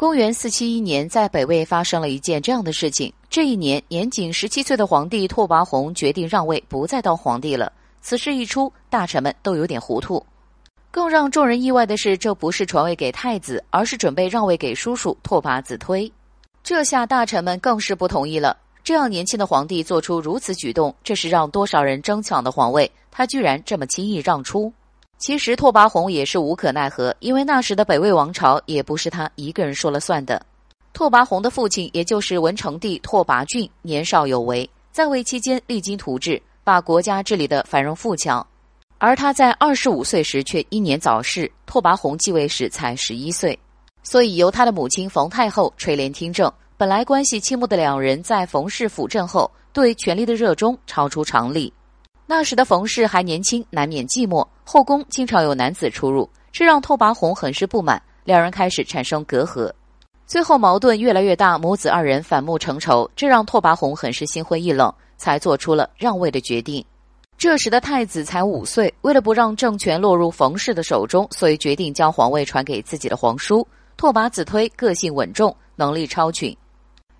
公元四七一年，在北魏发生了一件这样的事情。这一年，年仅十七岁的皇帝拓跋宏决定让位，不再当皇帝了。此事一出，大臣们都有点糊涂。更让众人意外的是，这不是传位给太子，而是准备让位给叔叔拓跋子推。这下大臣们更是不同意了。这样年轻的皇帝做出如此举动，这是让多少人争抢的皇位？他居然这么轻易让出。其实拓跋宏也是无可奈何，因为那时的北魏王朝也不是他一个人说了算的。拓跋宏的父亲，也就是文成帝拓跋浚，年少有为，在位期间励精图治，把国家治理的繁荣富强。而他在二十五岁时却英年早逝，拓跋宏继位时才十一岁，所以由他的母亲冯太后垂帘听政。本来关系亲睦的两人，在冯氏辅政后，对权力的热衷超出常理。那时的冯氏还年轻，难免寂寞，后宫经常有男子出入，这让拓跋宏很是不满，两人开始产生隔阂，最后矛盾越来越大，母子二人反目成仇，这让拓跋宏很是心灰意冷，才做出了让位的决定。这时的太子才五岁，为了不让政权落入冯氏的手中，所以决定将皇位传给自己的皇叔拓跋子推，个性稳重，能力超群。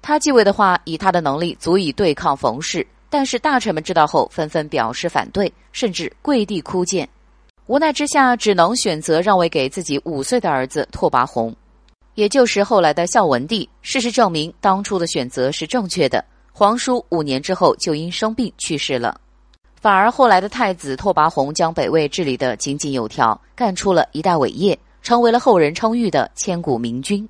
他继位的话，以他的能力足以对抗冯氏。但是大臣们知道后，纷纷表示反对，甚至跪地哭谏。无奈之下，只能选择让位给自己五岁的儿子拓跋宏，也就是后来的孝文帝。事实证明，当初的选择是正确的。皇叔五年之后就因生病去世了，反而后来的太子拓跋宏将北魏治理得井井有条，干出了一代伟业，成为了后人称誉的千古明君。